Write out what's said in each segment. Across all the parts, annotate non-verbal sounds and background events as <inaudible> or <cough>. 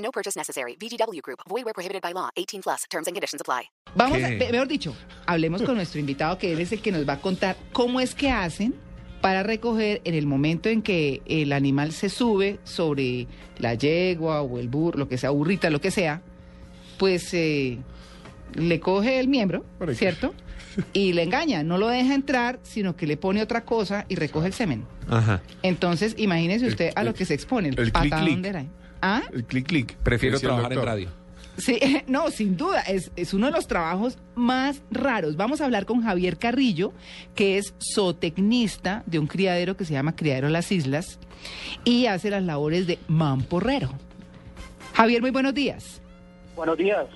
No purchase necessary. VGW Group. Void where prohibited by law. 18 plus. Terms and conditions apply. Vamos, a, me- mejor dicho, hablemos con nuestro invitado que él es el que nos va a contar cómo es que hacen para recoger en el momento en que el animal se sube sobre la yegua o el burro, lo que sea, burrita, lo que sea, pues eh, le coge el miembro. ¿cierto? Y le engaña, no lo deja entrar, sino que le pone otra cosa y recoge el semen. Ajá. Entonces, imagínese El- usted a lo el- que se expone, el, el patadón clic-clic. de la- ¿Ah? El clic clic. Prefiero trabajar en radio. Sí, <laughs> no, sin duda, es, es uno de los trabajos más raros. Vamos a hablar con Javier Carrillo, que es zootecnista de un criadero que se llama Criadero Las Islas y hace las labores de mamporrero. Javier, muy buenos días. Buenos días.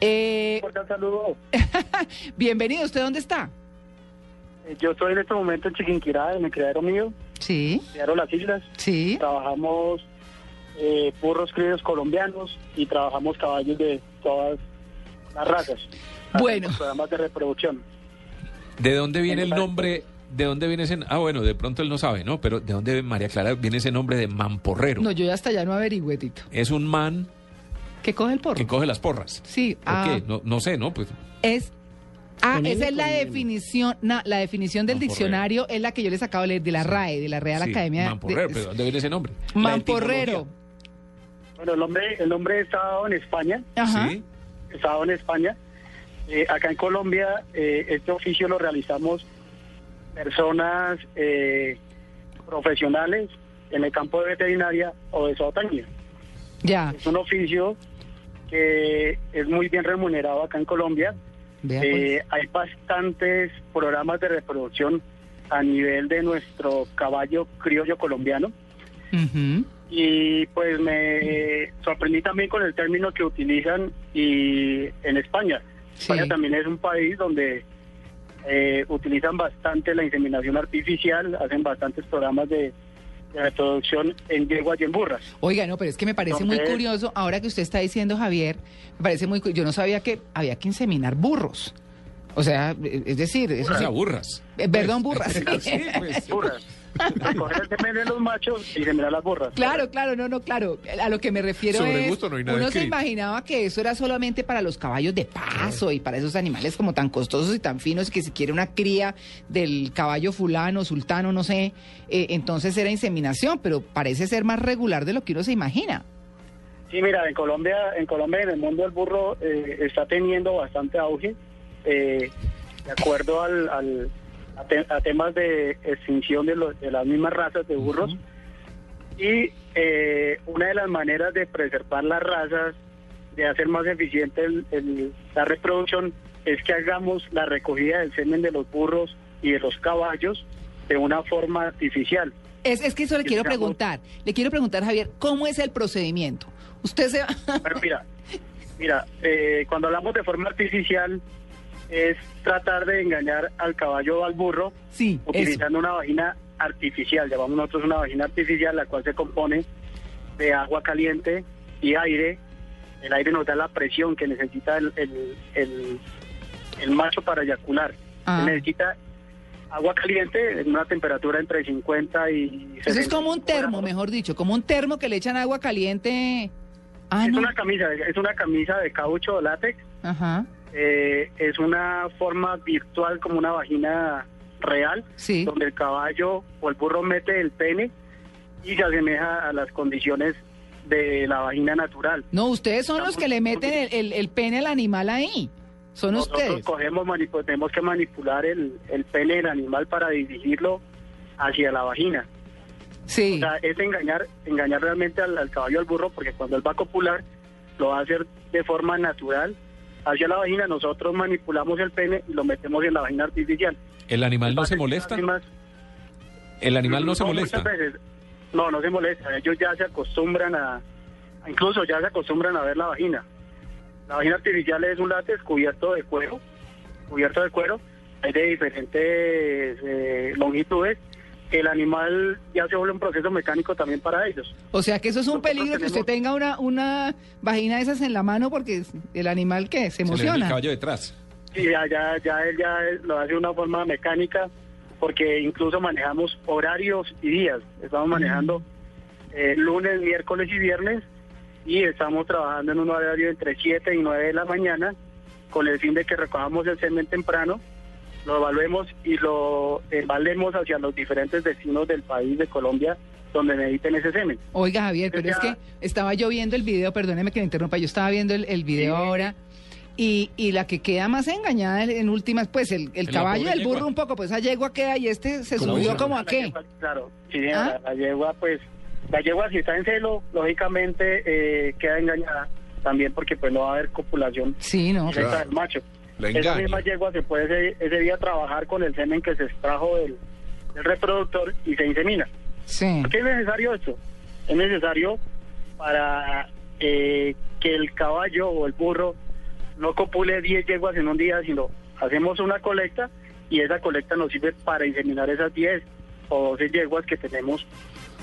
Eh, Un saludo. <laughs> bienvenido, ¿usted dónde está? Eh, Yo estoy en este momento en Chiquinquirá, en el criadero mío, Sí, criadero Las Islas. sí. Trabajamos eh, burros criados colombianos y trabajamos caballos de todas las razas. Bueno. Programas de reproducción. ¿De dónde viene el nombre? ¿De dónde viene ese? Ah, bueno, de pronto él no sabe, ¿no? Pero ¿de dónde, María Clara, viene ese nombre de mamporrero? No, yo ya hasta ya no averigüé, Tito. Es un man ¿Qué coge el porro? que coge las porras. Sí, ¿Por ah, qué? No, no sé, ¿no? Pues Es. Ah, esa es la definición, na- la definición del Mamporrero. diccionario es la que yo les acabo de leer de la RAE, de la Real sí, Academia. de- Mamporrero, pero ¿de dónde viene ese nombre? La Mamporrero. Bueno, el nombre, el nombre está dado en España. Ajá. Sí. Está dado en España. Eh, acá en Colombia, eh, este oficio lo realizamos personas eh, profesionales en el campo de veterinaria o de zootecnia. Ya. Es un oficio que es muy bien remunerado acá en Colombia. Vea, pues. Eh, hay bastantes programas de reproducción a nivel de nuestro caballo criollo colombiano. Y pues me sorprendí también con el término que utilizan y en España. Sí. España también es un país donde eh, utilizan bastante la inseminación artificial, hacen bastantes programas de, de reproducción en yeguas y en burras. Oiga, no, pero es que me parece muy curioso, ahora que usted está diciendo, Javier, me parece muy Yo no sabía que había que inseminar burros. O sea, eh, es decir, eso O sí- sea, burras. eh, perdón, burras. <laughs> Sí, pues. Burras. Recoger el semen de los machos y seminar las burras. Claro, claro, no, no, claro. A lo que me refiero Sobre es, gusto no hay nada uno se imaginaba que eso era solamente para los caballos de paso y para esos animales como tan costosos y tan finos que si quiere una cría del caballo fulano, sultano, no sé, eh, entonces era inseminación, pero parece ser más regular de lo que uno se imagina. Sí, mira, en Colombia, en Colombia, en el mundo del burro eh, está teniendo bastante auge, eh, de acuerdo al, al- a, te- a temas de extinción de, los- de las mismas razas de burros. Y eh, una de las maneras de preservar las razas, de hacer más eficiente el- el- la reproducción, es que hagamos la recogida del semen de los burros y de los caballos de una forma artificial. Es, es que eso le quiero preguntar, le quiero preguntar, Javier, ¿cómo es el procedimiento? Usted se va... Pero mira, <laughs> mira, eh, cuando hablamos de forma artificial es tratar de engañar al caballo o al burro Sí, eso. utilizando una vagina artificial, llamamos nosotros una vagina artificial, la cual se compone de agua caliente y aire. El aire nos da la presión que necesita el, el, el- el macho para eyacular. Ah. Necesita agua caliente en una temperatura entre 50 y Eso es como un 65 termo, mejor dicho, como un termo que le echan agua caliente. Ah, Es no. una camisa, es una camisa de caucho o látex Ajá, Eh, es una forma virtual como una vagina real, sí. donde el caballo o el burro mete el pene y se asemeja a las condiciones de la vagina natural. No, ustedes son los que le meten el, el- el pene al animal ahí. Son Nosotros ustedes. cogemos, manipu- tenemos que manipular el, el pene del animal para dirigirlo hacia la vagina. Sí. O sea, es engañar, engañar realmente al, al caballo al burro, porque cuando él va a copular, lo va a hacer de forma natural hacia la vagina. Nosotros manipulamos el pene y lo metemos en la vagina artificial. ¿El animal no se molesta? ¿El animal no se molesta? muchas veces. No, no se molesta. Ellos ya se acostumbran a, Incluso ya se acostumbran a ver la vagina. La vagina artificial es un látex cubierto de cuero, cubierto de cuero, hay de diferentes eh, longitudes. El animal ya se vuelve un proceso mecánico también para ellos. O sea que eso es un Nosotros peligro que usted tenga una, una vagina de esas en la mano porque el animal que se Se le ve el emociona. caballo detrás. Sí, ya, ya, ya él ya lo hace de una forma mecánica, porque incluso manejamos horarios y días. Estamos manejando eh, lunes, miércoles y viernes, y estamos trabajando en un horario entre 7 y 9 de la mañana, con el fin de que recojamos el semen temprano, lo evaluemos y lo evalemos hacia los diferentes destinos del país de Colombia donde necesiten ese semen. Oiga, Javier, pero es que estaba yo viendo el video, perdóneme que me interrumpa, yo estaba viendo el, el video Sí. ahora y, y la que queda más engañada en, en últimas, pues el, caballo y pobre el burro yegua. un poco, pues esa yegua queda y este se ¿Cómo subió como a qué. yegua, Claro, sí, ¿Ah? la, la yegua, pues, la yegua si está en celo, lógicamente eh, queda engañada también porque pues no va a haber copulación Sí, no. Claro. del macho. La Esa misma yegua se puede ese, ese día trabajar con el semen que se extrajo del, del reproductor y se insemina. Sí. ¿Por qué es necesario esto? Es necesario para eh, que el caballo o el burro no copule 10 yeguas en un día, sino hacemos una colecta y esa colecta nos sirve para inseminar esas 10 o 12 yeguas que tenemos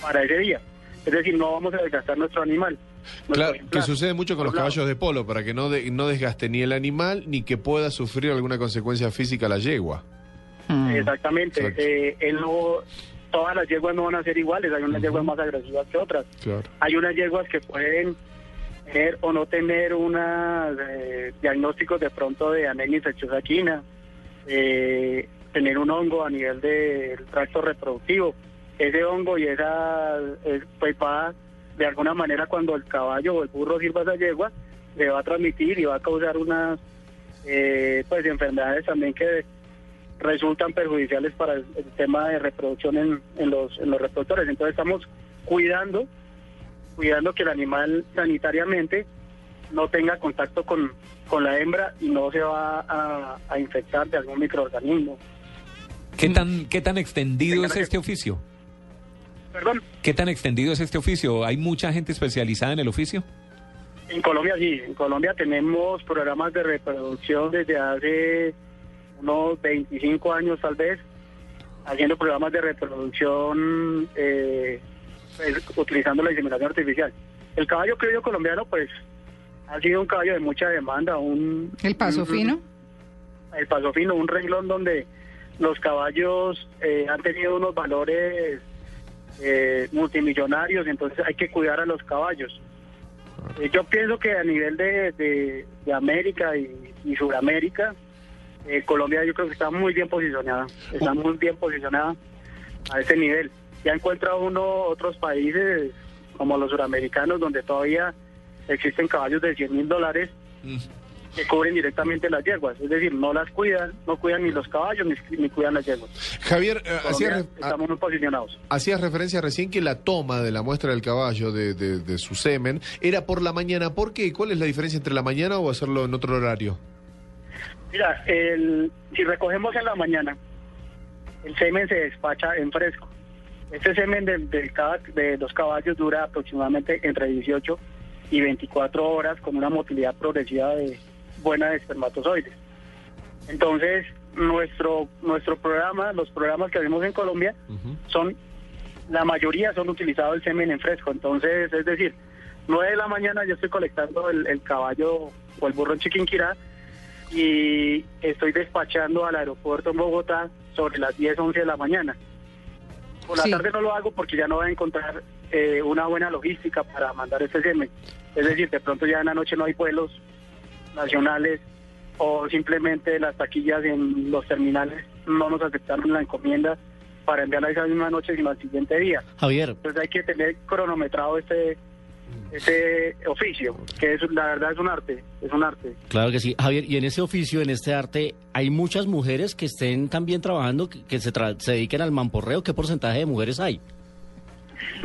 para ese día. Es decir, no vamos a desgastar nuestro animal. Claro, que sucede mucho con los lado. caballos de polo, para que no, de- no desgaste ni el animal ni que pueda sufrir alguna consecuencia física la yegua. Mm. Exactamente. Eh, él no, todas las yeguas no van a ser iguales, hay unas yeguas más agresivas que otras. Claro. Hay unas yeguas que pueden tener o no tener unos diagnósticos de pronto de anemia infecciosa quina, eh, tener un hongo a nivel del tracto reproductivo. Ese hongo y esa, eh, pues va de alguna manera cuando el caballo o el burro sirva esa yegua, le va a transmitir y va a causar unas eh, pues enfermedades también que resultan perjudiciales para el, el tema de reproducción en, en los, en los reproductores. Entonces estamos cuidando cuidando que el animal sanitariamente no tenga contacto con, con la hembra y no se va a, a infectar de algún microorganismo. ¿Qué tan, qué tan extendido es este oficio? Perdón, ¿Qué tan extendido es este oficio? ¿Hay mucha gente especializada en el oficio? en Colombia sí, en Colombia tenemos programas de reproducción desde hace unos 25 años tal vez, haciendo programas de reproducción eh, pues, utilizando la inseminación artificial. El caballo criollo colombiano pues ha sido un caballo de mucha demanda, un... El paso un- fino. el Paso Fino, un renglón donde los caballos eh, han tenido unos valores eh, multimillonarios, entonces hay que cuidar a los caballos. Eh, yo pienso que a nivel de, de- América y, y Sudamérica, eh, Colombia yo creo que está muy bien posicionada, está muy bien posicionada a ese nivel. Ya encuentra uno otros países como los suramericanos donde todavía existen caballos de 100 mil dólares que cubren directamente las yeguas, es decir, no las cuidan, no cuidan ni los caballos ni, ni cuidan las yeguas. Javier, eh, re- estamos muy posicionados. hacías referencia recién que la toma de la muestra del caballo, de, de- de su semen, era por la mañana. ¿Por qué? ¿Cuál es la diferencia entre la mañana o hacerlo en otro horario? Mira, el, si recogemos en la mañana, el semen se despacha en fresco. Este semen de, de cada- de los caballos dura aproximadamente entre 18 y 24 horas con una motilidad progresiva de buena de espermatozoides. Entonces, nuestro nuestro programa, los programas que hacemos en Colombia, son la mayoría son utilizados el semen en fresco. Entonces, es decir, 9 de la mañana yo estoy colectando el, el caballo o el burro en Chiquinquirá y estoy despachando al aeropuerto en Bogotá sobre las 10, 11 de la mañana. Por la Sí. tarde no lo hago porque ya no voy a encontrar eh, una buena logística para mandar este semen. Es decir, de pronto ya en la noche no hay vuelos nacionales o simplemente las taquillas en los terminales no nos aceptaron la encomienda para enviarla esa misma noche sino al siguiente día. Javier, Entonces hay que tener cronometrado este este oficio, que es la verdad es un arte, es un arte. claro que sí. Javier, y en ese oficio, en este arte, ¿hay muchas mujeres que estén también trabajando, que, que se, tra- se dediquen al mamporreo? ¿Qué porcentaje de mujeres hay?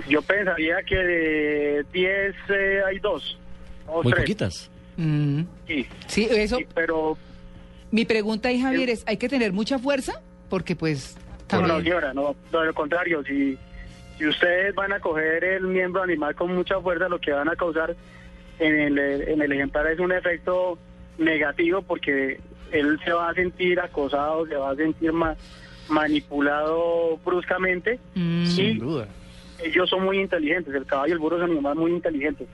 Yo pensaría que de 10 eh, hay dos o Muy tres. poquitas. Mm. Sí, Sí, eso. sí, pero Mi pregunta ahí, Javier, es, ¿hay que tener mucha fuerza? Porque pues... no, no, también- señora, no, no, lo contrario, si si ustedes van a coger el miembro animal con mucha fuerza, lo que van a causar en el, en el ejemplar es un efecto negativo porque él se va a sentir acosado, se va a sentir ma- manipulado bruscamente Mm. y duda. ellos son muy inteligentes, el caballo y el burro son animales muy inteligentes,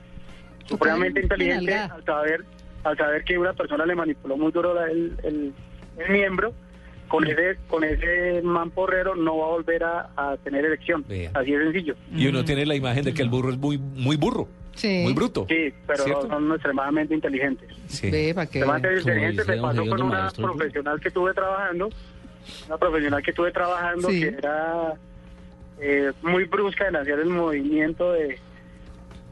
supremamente nalgada. al saber, al saber que una persona le manipuló muy duro el, el- el miembro, con ese, con ese mamporrero no va a volver a, a tener erección, Vea. así de sencillo. Y uno tiene la imagen de que el burro es muy, muy burro, Sí. muy bruto. Sí, pero ¿Cierto? son extremadamente inteligentes. Sí. Para que me don pasó con una profesional que estuve trabajando, una profesional que estuve trabajando Sí. que era eh, muy brusca en hacer el movimiento de,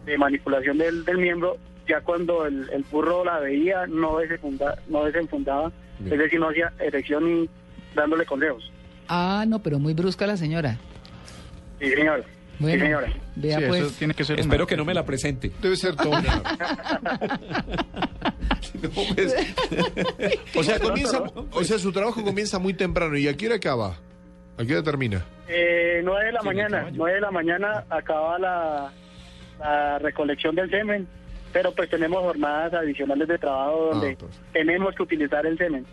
de manipulación del, del miembro, ya cuando el, el burro la veía no, desenfunda, no desenfundaba, Bien. es decir, no hacía erección ni dándole consejos. Ah, no, pero muy brusca la señora. Sí, señora. Bueno, Sí, señora. vea Sí, pues. eso tiene que ser Espero una- que no me la presente. Debe ser todo. <laughs> <laughs> No, pues, o sea, <laughs> comienza, o sea, su trabajo comienza muy temprano. ¿Y a qué hora acaba? ¿A qué hora termina? Eh, 9 de la Sí, mañana, caballo. 9 de la mañana acaba la, la recolección del semen, pero pues tenemos jornadas adicionales de trabajo donde perfecto. tenemos que utilizar el semen,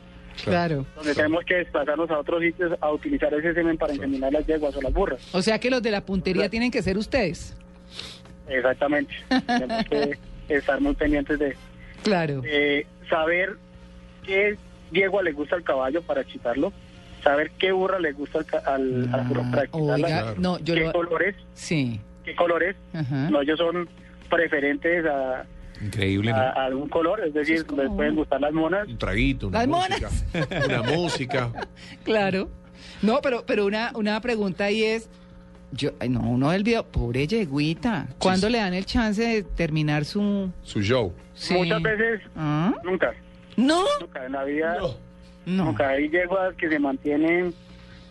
Claro. donde tenemos que desplazarnos a otros sitios a utilizar ese semen para inseminar las yeguas o las burras. O sea que los de la puntería tienen que ser ustedes. Exactamente. <laughs> tenemos que estar muy pendientes de Claro. eh, saber qué yegua le gusta al caballo para excitarlo, saber qué burra le gusta al, ca- al, al burro para Ah, excitarla, oiga, Claro. no, yo qué lo... colores, Sí. Qué colores Ajá. No, ellos son preferentes a, increíble, a, ¿no? a algún color, es decir, es como les pueden gustar las monas. Un traguito, una Las música. <laughs> Una música. <laughs> Claro. No, pero, pero una, una pregunta ahí es, yo, ay, no, uno del video, pobre yeguita, ¿cuándo sí. le dan el chance de terminar su... Su show. sí? Muchas veces, ¿Ah? nunca, No, nunca en la vida, no. nunca hay yeguas que se mantienen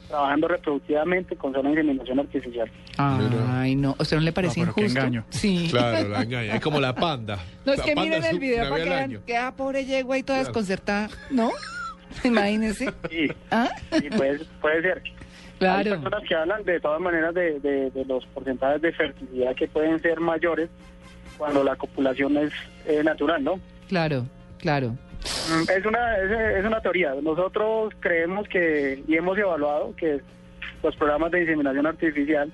trabajando reproductivamente con solo inseminación artificial. Ay, no, ¿a usted no le parece No, pero qué injusto? engaño. Sí. Claro, la engaña. Es como la panda. <laughs> No, es La que miren el video para que vean que ah, pobre yegua y toda Claro. desconcertada, ¿no? <laughs> Imagínense. Sí, ¿Ah? sí, puede, puede ser. Hay Claro. personas que hablan de todas maneras de, de- de los porcentajes de fertilidad que pueden ser mayores cuando la copulación es eh, natural, ¿no? Claro, claro. Mm, Es una, es, es una teoría. Nosotros creemos que, y hemos evaluado que los programas de inseminación artificial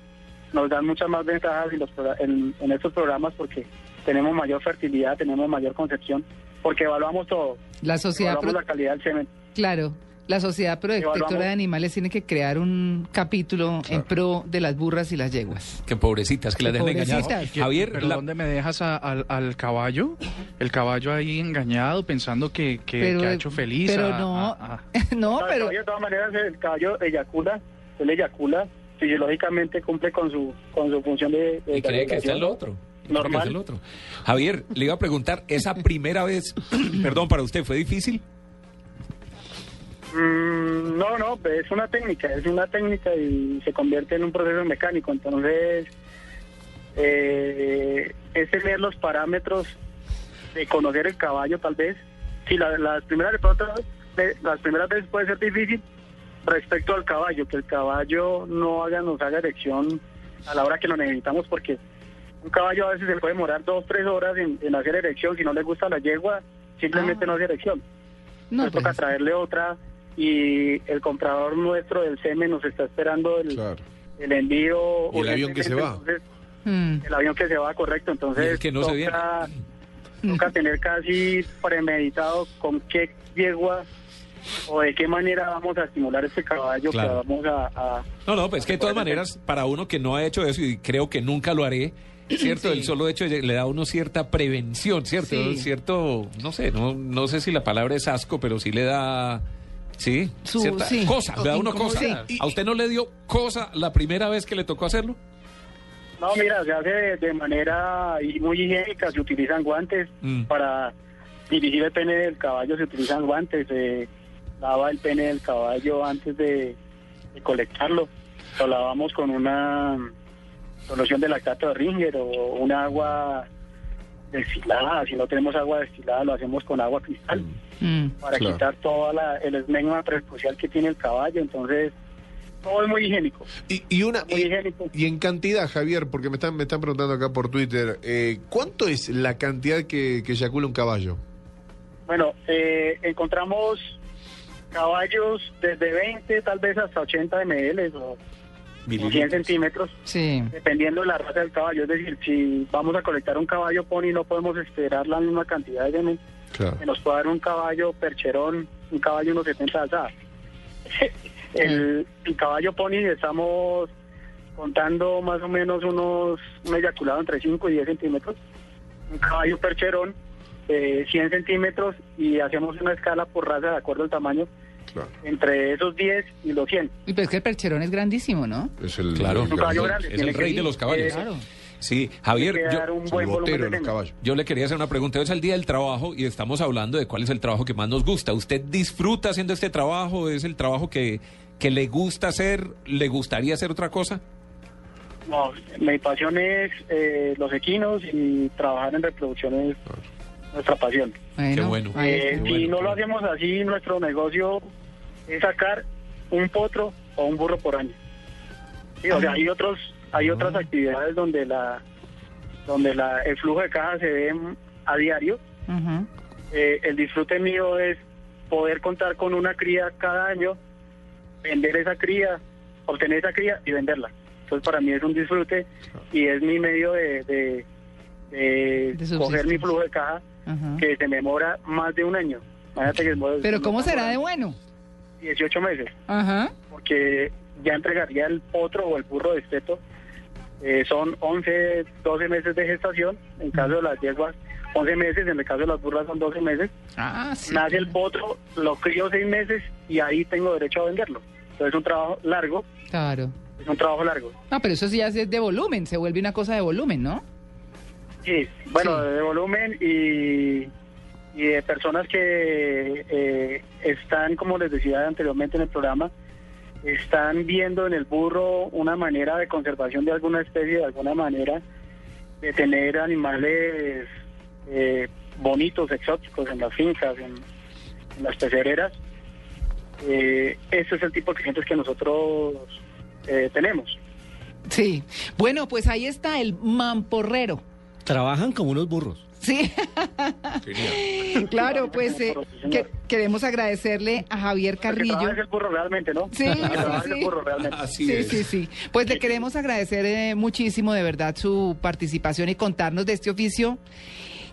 nos dan muchas más ventajas en, los, en, en estos programas porque tenemos mayor fertilidad, tenemos mayor concepción, porque evaluamos todo. La sociedad, Evaluamos la calidad del semen. claro, la sociedad protectora de animales tiene que crear un capítulo en pro de las burras y las yeguas. Que pobrecitas, que las dejan engañadas. Javier, ¿Pero la- dónde me dejas a- al, al caballo? El caballo ahí engañado pensando que, que, Pero- que ha hecho feliz. pero a- no. a- a- <laughs> no, No, el pero de todas maneras, el caballo eyacula, él eyacula, fisiológicamente cumple con su, con su función de, de y cree que está el otro. Cree que Normal. es el otro. Javier, le iba a preguntar, esa primera vez, <clears throat> perdón, para usted, ¿fue difícil? Mm, no, no, es una técnica, es una técnica y se convierte en un proceso mecánico. Entonces, eh, es tener los parámetros de conocer el caballo, tal vez. Si la- las primeras de pronto, las primeras veces puede ser difícil respecto al caballo, que el caballo no haga, nos haga erección a la hora que lo necesitamos, porque un caballo a veces se puede demorar dos, tres horas en, en hacer erección. Si no le gusta la yegua, simplemente Ah. no hace erección no, nos toca pues, traerle otra y el comprador nuestro del SEME nos está esperando el, Claro. el envío. Y el avión que se va. Entonces, mm, el avión que se va, correcto. Entonces, que no se toca, toca tener casi premeditado con qué yegua o de qué manera vamos a estimular este caballo Claro. que vamos a... a- No, no, pues que de todas maneras, para uno que no ha hecho eso y creo que nunca lo haré, ¿cierto? Sí. El solo hecho de- le da a uno cierta prevención, ¿cierto? Sí. Cierto, no sé, no, no sé si la palabra es asco, pero sí le da... Sí, Su- cierta sí. cosa, le da a uno cosa. Incomodidad. ¿A usted no le dio cosa la primera vez que le tocó hacerlo? No, mira, se hace de, de manera muy higiénica, se utilizan guantes Mm. para dirigir el pene del caballo, se utilizan guantes, se lava el pene del caballo antes de, de colectarlo, lo lavamos con una solución de lactato de Ringer o un agua destilada, si no tenemos agua destilada lo hacemos con agua cristal mm, para Claro. quitar toda la, el esmegma prepucial que tiene el caballo, entonces todo es muy higiénico. Y, y una Muy y, higiénico. y en cantidad, Javier, porque me están, me están preguntando acá por Twitter, eh, ¿cuánto es la cantidad que, que eyacula un caballo? Bueno, eh, encontramos caballos desde 20 tal vez hasta 80 ml o 100 centímetros, Sí. dependiendo de la raza del caballo. Es decir, si vamos a colectar un caballo pony, no podemos esperar la misma cantidad de semen Claro. que nos puede dar un caballo percherón, un caballo unos 70 de alzada. <laughs> el, el caballo pony estamos contando más o menos unos un eyaculado entre 5 y 10 centímetros. Un caballo percherón, eh, 100 centímetros y hacemos una escala por raza de acuerdo al tamaño Claro. entre esos 10 y los 100. Y pues es que el percherón es grandísimo, ¿no? Es el, Claro, el Un caballo grande, es el rey de los caballos. eh, Claro. Sí, Javier, yo, un buen botero los caballos. yo le quería hacer una pregunta. Hoy es el día del trabajo y estamos hablando de cuál es el trabajo que más nos gusta. ¿Usted disfruta haciendo este trabajo? ¿Es el trabajo que, que le gusta hacer? ¿Le gustaría hacer otra cosa? No, mi pasión es eh, los equinos y trabajar en reproducción es nuestra pasión. Bueno, Qué bueno. Eh, bueno, si no lo hacemos así, nuestro negocio es sacar un potro o un burro por año. Sí, o sea, hay otros, hay otras actividades donde la, donde la, el flujo de caja se ve a diario. Eh, el disfrute mío es poder contar con una cría cada año, vender esa cría, obtener esa cría y venderla. Entonces para mí es un disfrute y es mi medio de, de, de De coger mi flujo de caja que se me demora más de un año. Que Pero ¿cómo será de bueno? 18 meses, Ajá. porque ya entregaría el potro o el burro de esteto. Eh, son 11, 12 meses de gestación, en caso de las yeguas, 11 meses, en el caso de las burras son 12 meses. Ah, sí. Nace el potro, lo crío 6 meses y ahí tengo derecho a venderlo. Entonces es un trabajo largo, Claro. es un trabajo largo. No, pero eso sí ya es de volumen, se vuelve una cosa de volumen, ¿no? Sí, bueno, Sí. de volumen y, y de personas que eh, están, como les decía anteriormente en el programa, están viendo en el burro una manera de conservación de alguna especie, de alguna manera de tener animales eh, bonitos, exóticos en las fincas, en, en las pecereras. Eh, ese es el tipo de clientes que nosotros eh, tenemos. Sí. Bueno, pues ahí está el mamporrero. Trabajan como unos burros. Sí, claro, pues eh, que- queremos agradecerle a Javier que Carrillo. es el burro realmente, ¿no? Sí, <laughs> que sí, sí. burro realmente. Así sí, es. sí, sí. Pues le queremos agradecer eh, muchísimo, de verdad, su participación y contarnos de este oficio,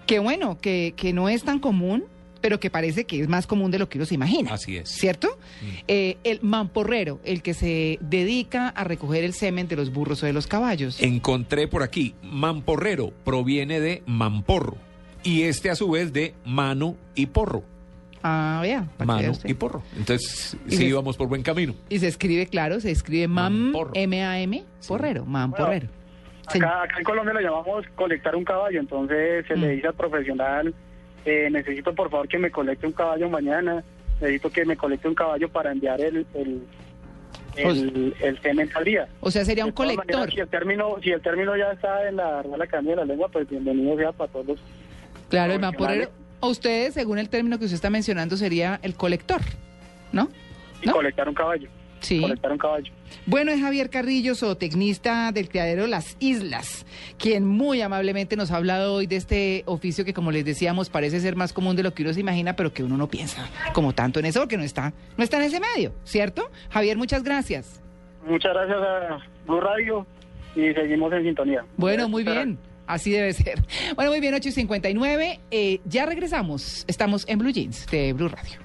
que bueno, que, que no es tan común, pero que parece que es más común de lo que uno se imagina. Así es. ¿Cierto? Eh, el mamporrero, el que se dedica a recoger el semen de los burros o de los caballos. Encontré por aquí, mamporrero proviene de mamporro y este a su vez de mano y porro. Ah, vea. Mano y porro. Entonces, Y sí se- íbamos por buen camino. Y se escribe, claro, se escribe mam. M-A-M, porrero, mamporrero. Acá, acá en Colombia lo llamamos colectar un caballo, entonces se le Mm. dice al profesional, eh, necesito por favor que me colecte un caballo mañana, necesito que me colecte un caballo para enviar el, el, el, el semen al día. O sea, sería un colector. maneras, si el término si el término ya está en la Real Academia de la Lengua, pues bienvenido sea para todos los... Claro, el mamporrero. A ustedes, según el término que usted está mencionando, sería el colector, ¿no? Y ¿No? colectar un caballo, Sí. colectar un caballo. Bueno, es Javier Carrillo, zootecnista del criadero Las Islas, quien muy amablemente nos ha hablado hoy de este oficio que, como les decíamos, parece ser más común de lo que uno se imagina, pero que uno no piensa como tanto en eso, porque no está, no está en ese medio, ¿cierto? Javier, muchas gracias. Muchas gracias a Blue Radio y seguimos en sintonía. Bueno, muy bien. Así debe ser. Bueno, muy bien, 8 y 59. Eh, ya regresamos. Estamos en Blue Jeans de Blue Radio.